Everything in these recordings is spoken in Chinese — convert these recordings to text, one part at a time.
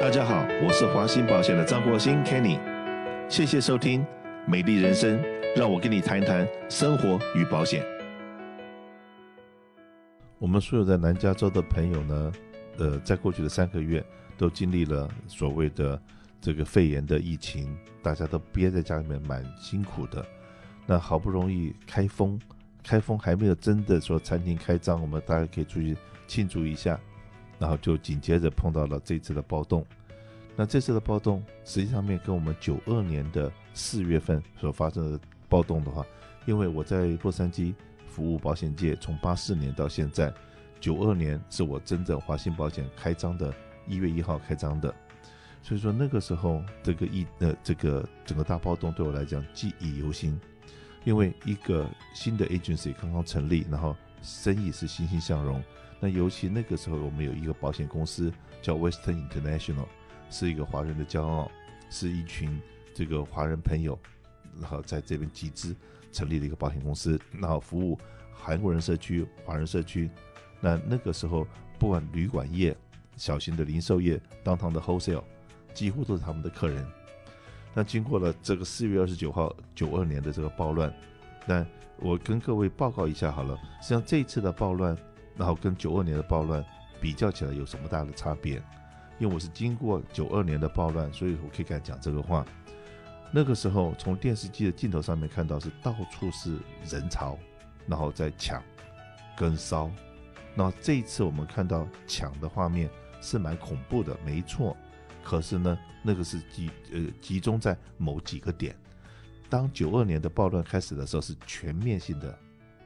大家好，我是华兴保险的张国兴 Kenny，谢谢收听《美丽人生》，让我跟你谈一谈生活与保险。我们所有在南加州的朋友呢，呃，在过去的三个月都经历了所谓的这个肺炎的疫情，大家都憋在家里面，蛮辛苦的。那好不容易开封，开封还没有真的说餐厅开张，我们大家可以出去庆祝一下。然后就紧接着碰到了这次的暴动。那这次的暴动实际上面跟我们九二年的四月份所发生的暴动的话，因为我在洛杉矶服务保险界，从八四年到现在，九二年是我真正华兴保险开张的一月一号开张的，所以说那个时候这个一呃这个整个大暴动对我来讲记忆犹新，因为一个新的 agency 刚刚成立，然后生意是欣欣向荣。那尤其那个时候，我们有一个保险公司叫 Western International，是一个华人的骄傲，是一群这个华人朋友，然后在这边集资成立了一个保险公司，然后服务韩国人社区、华人社区。那那个时候，不管旅馆业、小型的零售业、当堂的 wholesale，几乎都是他们的客人。那经过了这个四月二十九号九二年的这个暴乱，那我跟各位报告一下好了，实际上这一次的暴乱。然后跟九二年的暴乱比较起来有什么大的差别？因为我是经过九二年的暴乱，所以我可以敢讲这个话。那个时候从电视机的镜头上面看到是到处是人潮，然后在抢跟烧。那这一次我们看到抢的画面是蛮恐怖的，没错。可是呢，那个是集呃集中在某几个点。当九二年的暴乱开始的时候，是全面性的。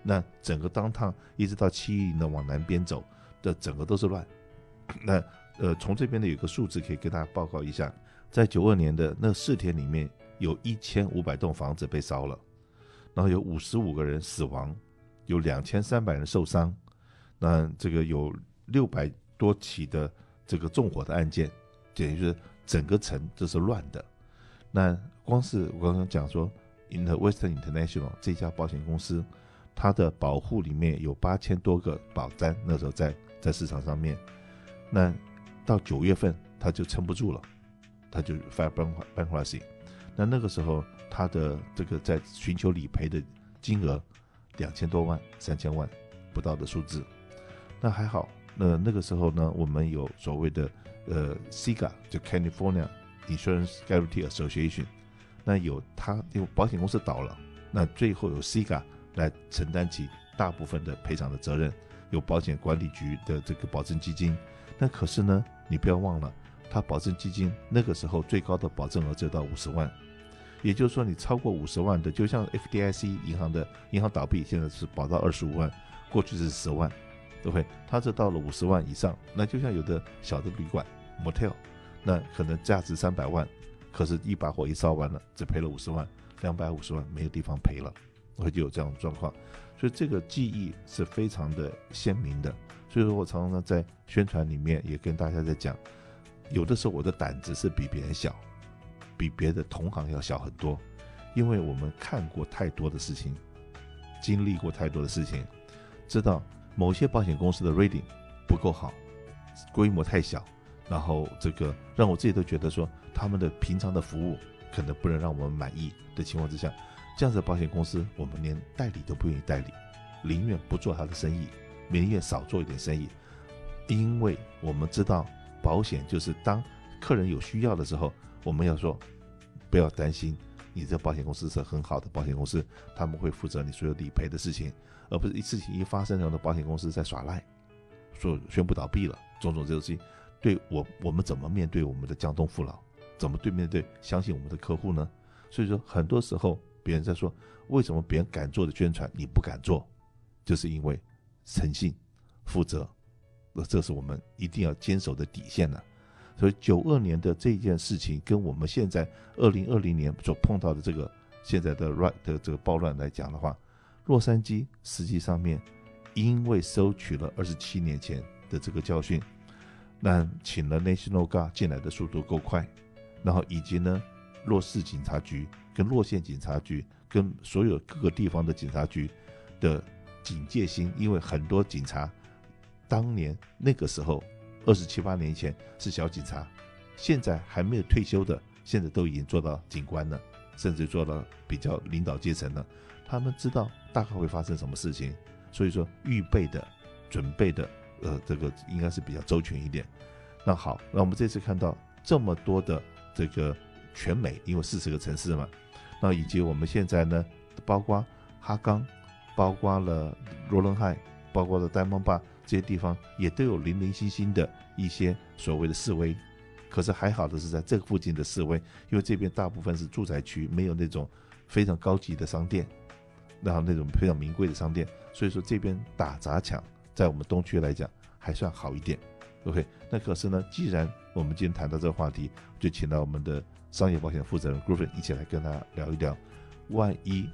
那整个当趟一直到七一零的往南边走的整个都是乱。那呃，从这边的有个数字可以跟大家报告一下，在九二年的那四天里面，有一千五百栋房子被烧了，然后有五十五个人死亡，有两千三百人受伤。那这个有六百多起的这个纵火的案件，等于是整个城都是乱的。那光是我刚刚讲说，Inter Western International 这家保险公司。它的保户里面有八千多个保单，那时候在在市场上面，那到九月份它就撑不住了，它就 file bankruptcy。那那个时候它的这个在寻求理赔的金额两千多万、三千万不到的数字，那还好。那那个时候呢，我们有所谓的呃 CIGA 就 California Insurance Guarantee Association，那有它有保险公司倒了，那最后有 CIGA。来承担起大部分的赔偿的责任，有保险管理局的这个保证基金。那可是呢，你不要忘了，它保证基金那个时候最高的保证额只有到五十万，也就是说你超过五十万的，就像 FDIC 银行的银行倒闭，现在是保到二十五万，过去是十万，对不对？它这到了五十万以上，那就像有的小的旅馆 motel，那可能价值三百万，可是一把火一烧完了，只赔了五十万，两百五十万没有地方赔了。会就有这样的状况，所以这个记忆是非常的鲜明的。所以说我常常在宣传里面也跟大家在讲，有的时候我的胆子是比别人小，比别的同行要小很多，因为我们看过太多的事情，经历过太多的事情，知道某些保险公司的 rating 不够好，规模太小，然后这个让我自己都觉得说他们的平常的服务可能不能让我们满意的情况之下。这样子的保险公司，我们连代理都不愿意代理，宁愿不做他的生意，宁愿少做一点生意，因为我们知道保险就是当客人有需要的时候，我们要说不要担心，你这保险公司是很好的保险公司，他们会负责你所有理赔的事情，而不是一事情一发生，然后的保险公司在耍赖，说宣布倒闭了，种种这些事情，对我我们怎么面对我们的江东父老，怎么对面对相信我们的客户呢？所以说很多时候。别人在说，为什么别人敢做的宣传你不敢做，就是因为诚信、负责，那这是我们一定要坚守的底线呢。所以九二年的这件事情，跟我们现在二零二零年所碰到的这个现在的 right 的这个暴乱来讲的话，洛杉矶实际上面因为收取了二十七年前的这个教训，那请了 National Guard 进来的速度够快，然后以及呢，洛市警察局。跟洛县警察局，跟所有各个地方的警察局的警戒心，因为很多警察当年那个时候二十七八年前是小警察，现在还没有退休的，现在都已经做到警官了，甚至做到比较领导阶层了。他们知道大概会发生什么事情，所以说预备的、准备的，呃，这个应该是比较周全一点。那好，那我们这次看到这么多的这个全美，因为四十个城市嘛，那以及我们现在呢，包括哈冈，包括了罗伦汉，包括了戴蒙巴这些地方，也都有零零星星的一些所谓的示威。可是还好的是在这个附近的示威，因为这边大部分是住宅区，没有那种非常高级的商店，然后那种非常名贵的商店，所以说这边打砸抢，在我们东区来讲还算好一点。OK，那可是呢，既然我们今天谈到这个话题，就请到我们的商业保险负责人 Griffin 一起来跟他聊一聊。万一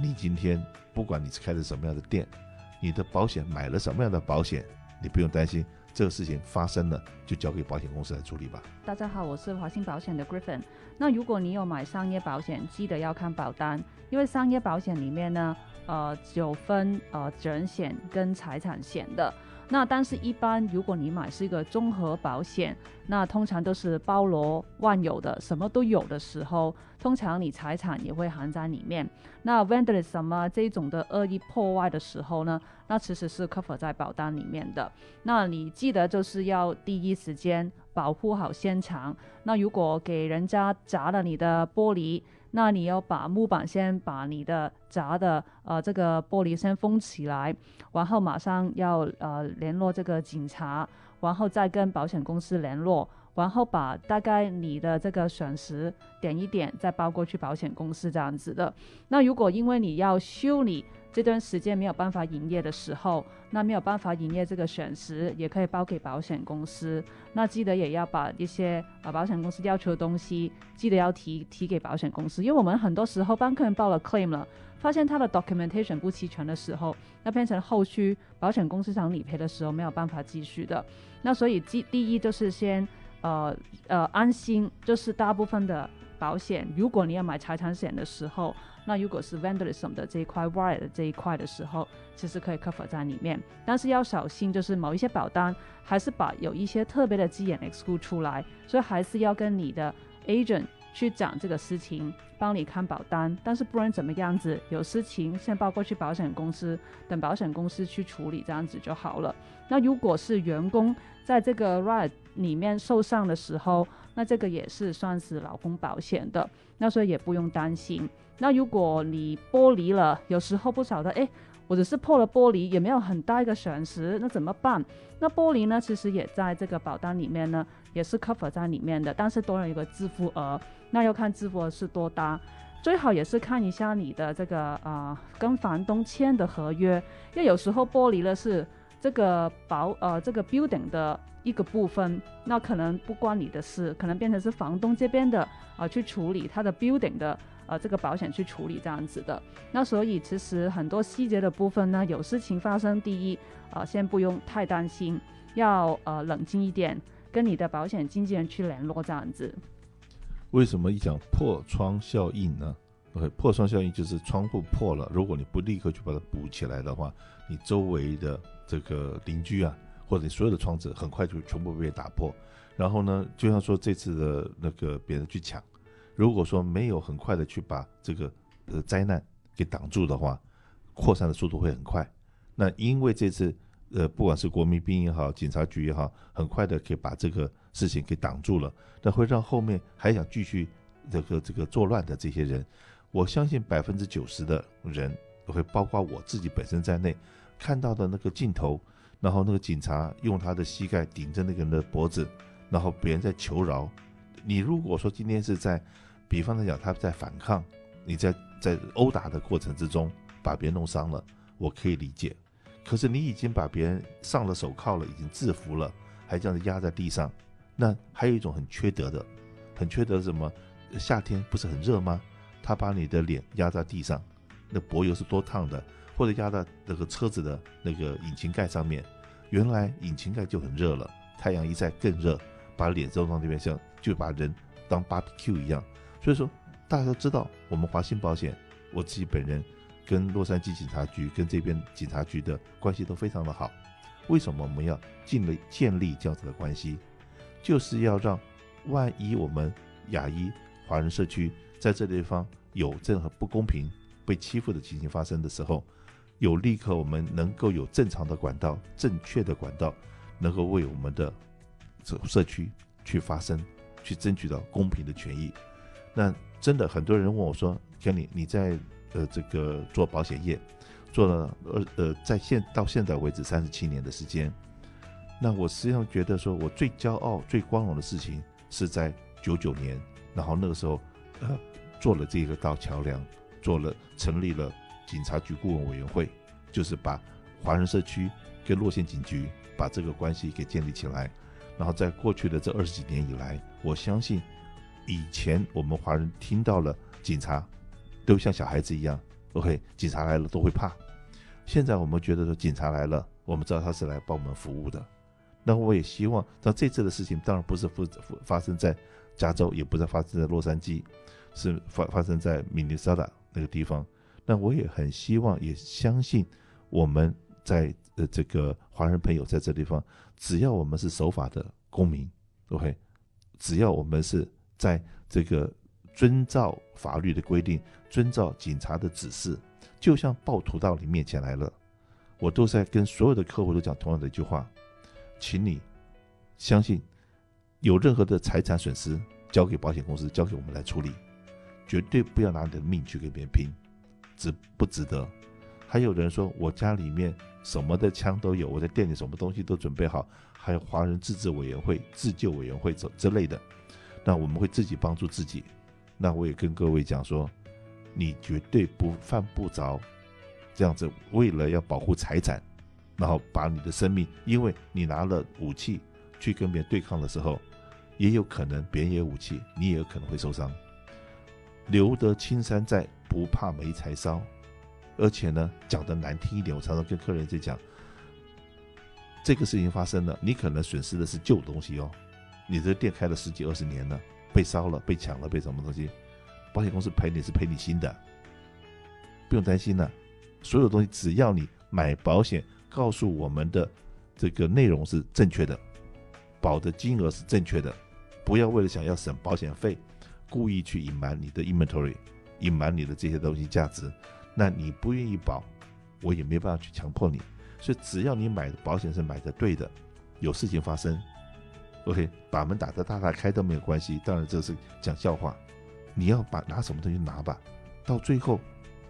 你今天不管你是开的什么样的店，你的保险买了什么样的保险，你不用担心这个事情发生了，就交给保险公司来处理吧。大家好，我是华信保险的 Griffin。那如果你有买商业保险，记得要看保单，因为商业保险里面呢，呃，有分呃责任险跟财产险的。那但是，一般如果你买是一个综合保险，那通常都是包罗万有的，什么都有的时候，通常你财产也会含在里面。那 vandalism 啊这种的恶意破坏的时候呢，那其实是 cover 在保单里面的。那你记得就是要第一时间保护好现场。那如果给人家砸了你的玻璃，那你要把木板先把你的砸的呃这个玻璃先封起来，然后马上要呃联络这个警察，然后再跟保险公司联络，然后把大概你的这个损失点一点再包过去保险公司这样子的。那如果因为你要修理，这段时间没有办法营业的时候，那没有办法营业这个损失也可以报给保险公司。那记得也要把一些啊保险公司要求的东西，记得要提提给保险公司，因为我们很多时候帮客人报了 claim 了，发现他的 documentation 不齐全的时候，那变成后续保险公司想理赔的时候没有办法继续的。那所以第第一就是先呃呃安心，就是大部分的保险，如果你要买财产险的时候。那如果是 vandalism 的这一块 wire 的这一块的时候，其实可以 cover 在里面，但是要小心，就是某一些保单还是把有一些特别的字眼 exclude 出来，所以还是要跟你的 agent 去讲这个事情，帮你看保单。但是不论怎么样子，有事情先报过去保险公司，等保险公司去处理，这样子就好了。那如果是员工在这个 riot 里面受伤的时候，那这个也是算是劳工保险的，那所以也不用担心。那如果你玻璃了，有时候不晓得，诶，我只是破了玻璃，也没有很大一个损失，那怎么办？那玻璃呢，其实也在这个保单里面呢，也是 cover 在里面的，但是多了一个自付额，那要看自付额是多大，最好也是看一下你的这个啊、跟房东签的合约，因为有时候玻璃了是这个保呃这个 building 的一个部分，那可能不关你的事，可能变成是房东这边的啊、去处理他的 building 的。呃，这个保险去处理这样子的，那所以其实很多细节的部分呢，有事情发生，第一，呃，先不用太担心，要呃冷静一点，跟你的保险经纪人去联络这样子。为什么一讲破窗效应呢？OK，破窗效应就是窗户破了，如果你不立刻去把它补起来的话，你周围的这个邻居啊，或者所有的窗子很快就全部被打破，然后呢，就像说这次的那个别人去抢。如果说没有很快的去把这个呃灾难给挡住的话，扩散的速度会很快。那因为这次呃不管是国民兵也好，警察局也好，很快的可以把这个事情给挡住了，那会让后面还想继续这个这个作乱的这些人，我相信百分之九十的人会包括我自己本身在内，看到的那个镜头，然后那个警察用他的膝盖顶着那个人的脖子，然后别人在求饶。你如果说今天是在比方来讲，他在反抗，你在在殴打的过程之中把别人弄伤了，我可以理解。可是你已经把别人上了手铐了，已经制服了，还这样子压在地上，那还有一种很缺德的，很缺德什么？夏天不是很热吗？他把你的脸压在地上，那柏油是多烫的，或者压在那个车子的那个引擎盖上面，原来引擎盖就很热了，太阳一晒更热，把脸扔到那边像就把人当 barbecue 一样。所以说，大家都知道，我们华信保险，我自己本人跟洛杉矶警察局跟这边警察局的关系都非常的好。为什么我们要建立建立这样子的关系？就是要让万一我们亚裔华人社区在这地方有任何不公平、被欺负的情形发生的时候，有立刻我们能够有正常的管道、正确的管道，能够为我们的社社区去发声，去争取到公平的权益。那真的很多人问我说：“Kenny，你在呃这个做保险业，做了呃呃在现到现在为止三十七年的时间，那我实际上觉得说我最骄傲、最光荣的事情是在九九年，然后那个时候呃做了这个道桥梁，做了成立了。”警察局顾问委员会就是把华人社区跟洛县警局把这个关系给建立起来，然后在过去的这二十几年以来，我相信以前我们华人听到了警察都像小孩子一样，OK，警察来了都会怕。现在我们觉得说警察来了，我们知道他是来帮我们服务的。那我也希望，那这次的事情当然不是发发生在加州，也不是发生在洛杉矶，是发发生在明尼苏达那个地方。那我也很希望，也相信我们在呃这个华人朋友在这地方，只要我们是守法的公民，OK，只要我们是在这个遵照法律的规定，遵照警察的指示，就像暴徒到你面前来了，我都在跟所有的客户都讲同样的一句话，请你相信，有任何的财产损失，交给保险公司，交给我们来处理，绝对不要拿你的命去跟别人拼。值不值得？还有人说，我家里面什么的枪都有，我在店里什么东西都准备好，还有华人自治委员会、自救委员会之之类的，那我们会自己帮助自己。那我也跟各位讲说，你绝对不犯不着这样子，为了要保护财产，然后把你的生命，因为你拿了武器去跟别人对抗的时候，也有可能别人也有武器，你也有可能会受伤。留得青山在。不怕没柴烧，而且呢，讲的难听一点，我常常跟客人在讲，这个事情发生了，你可能损失的是旧东西哦，你这店开了十几二十年了，被烧了、被抢了、被什么东西，保险公司赔你是赔你新的，不用担心了，所有东西只要你买保险，告诉我们的这个内容是正确的，保的金额是正确的，不要为了想要省保险费，故意去隐瞒你的 inventory。隐瞒你的这些东西价值，那你不愿意保，我也没办法去强迫你。所以只要你买的保险是买的对的，有事情发生，OK，把门打得大大开都没有关系。当然这是讲笑话，你要把拿什么东西拿吧，到最后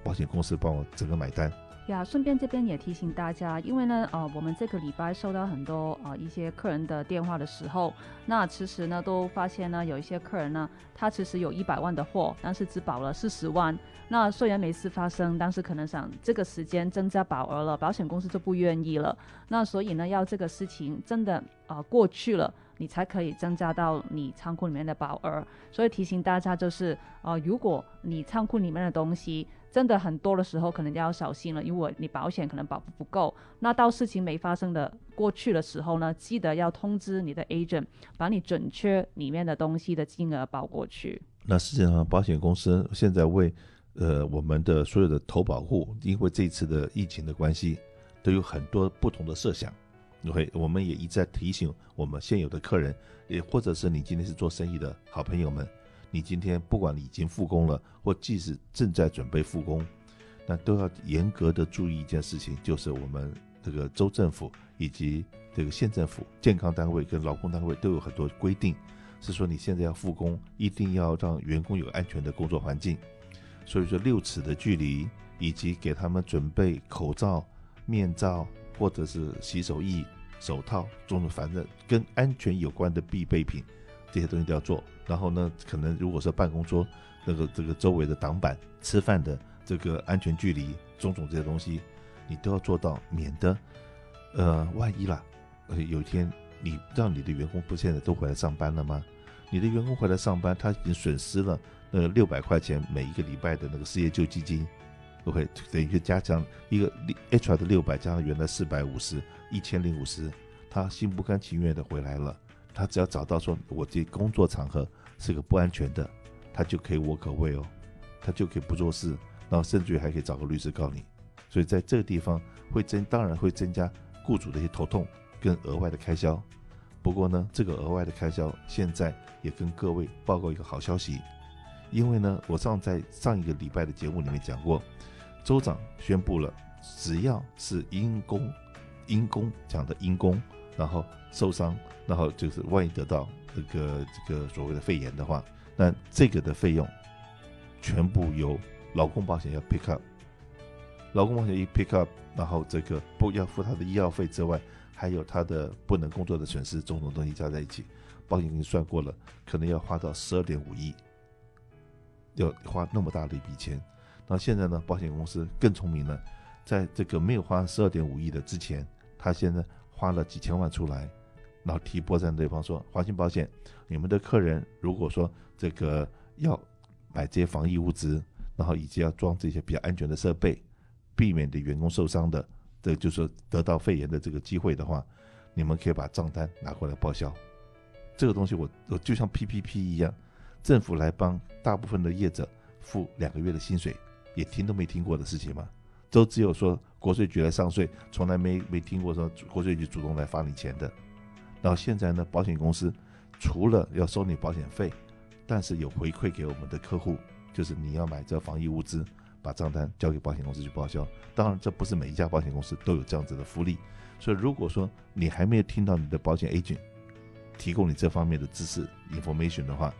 保险公司帮我整个买单。呀，顺便这边也提醒大家，因为呢，呃，我们这个礼拜收到很多呃一些客人的电话的时候，那其实呢都发现呢，有一些客人呢，他其实有一百万的货，但是只保了四十万。那虽然没事发生，但是可能想这个时间增加保额了，保险公司就不愿意了。那所以呢，要这个事情真的呃过去了，你才可以增加到你仓库里面的保额。所以提醒大家就是，呃，如果你仓库里面的东西，真的很多的时候，可能就要小心了，因为你保险可能保不够。那到事情没发生的过去的时候呢，记得要通知你的 agent，把你准确里面的东西的金额报过去。那实际上，保险公司现在为呃我们的所有的投保户，因为这次的疫情的关系，都有很多不同的设想。OK，我们也一再提醒我们现有的客人，也或者是你今天是做生意的好朋友们。你今天不管你已经复工了，或即使正在准备复工，那都要严格的注意一件事情，就是我们这个州政府以及这个县政府、健康单位跟劳工单位都有很多规定，是说你现在要复工，一定要让员工有安全的工作环境。所以说六尺的距离，以及给他们准备口罩、面罩或者是洗手液、手套，种种反正跟安全有关的必备品。这些东西都要做，然后呢，可能如果说办公桌那个这个周围的挡板、吃饭的这个安全距离，种种这些东西，你都要做到，免得呃万一啦，呃有一天你让你的员工不现在都回来上班了吗？你的员工回来上班，他已经损失了那六百块钱每一个礼拜的那个失业救济金，OK，等于就加上一个 HR 的六百加上原来四百五十，一千零五十，他心不甘情愿的回来了。他只要找到说，我这工作场合是个不安全的，他就可以 walk away 哦，他就可以不做事，然后甚至于还可以找个律师告你。所以在这个地方会增，当然会增加雇主的一些头痛跟额外的开销。不过呢，这个额外的开销现在也跟各位报告一个好消息，因为呢，我上在上一个礼拜的节目里面讲过，州长宣布了，只要是因公因公讲的因公，然后受伤，然后就是万一得到这个这个所谓的肺炎的话，那这个的费用全部由劳工保险要 pick up。劳工保险一 pick up，然后这个不要付他的医药费之外，还有他的不能工作的损失，种种东西加在一起，保险已经算过了，可能要花到十二点五亿，要花那么大的一笔钱。那现在呢，保险公司更聪明了，在这个没有花十二点五亿的之前，他现在花了几千万出来，然后提拨在对方说，华信保险，你们的客人如果说这个要买这些防疫物资，然后以及要装这些比较安全的设备。避免的员工受伤的，这就是得到肺炎的这个机会的话，你们可以把账单拿过来报销。这个东西我我就像 PPP 一样，政府来帮大部分的业者付两个月的薪水，也听都没听过的事情嘛，都只有说国税局来上税，从来没没听过说国税局主动来发你钱的。然后现在呢，保险公司除了要收你保险费，但是有回馈给我们的客户，就是你要买这防疫物资。把账单交给保险公司去报销，当然这不是每一家保险公司都有这样子的福利，所以如果说你还没有听到你的保险 agent 提供你这方面的知识 information 的话，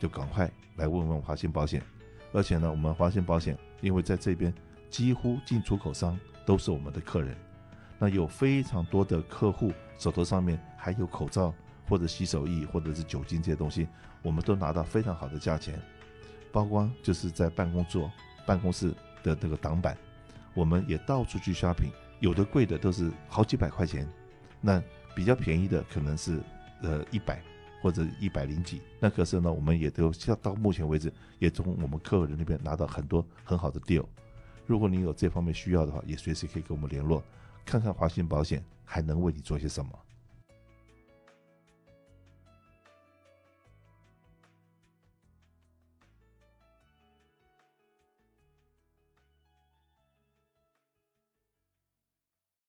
就赶快来问问华信保险。而且呢，我们华信保险因为在这边几乎进出口商都是我们的客人，那有非常多的客户手头上面还有口罩或者洗手液或者是酒精这些东西，我们都拿到非常好的价钱，包括就是在办公桌。办公室的这个挡板，我们也到处去 shopping，有的贵的都是好几百块钱，那比较便宜的可能是呃一百或者一百零几，那可是呢，我们也都到到目前为止，也从我们客人那边拿到很多很好的 deal。如果你有这方面需要的话，也随时可以跟我们联络，看看华信保险还能为你做些什么。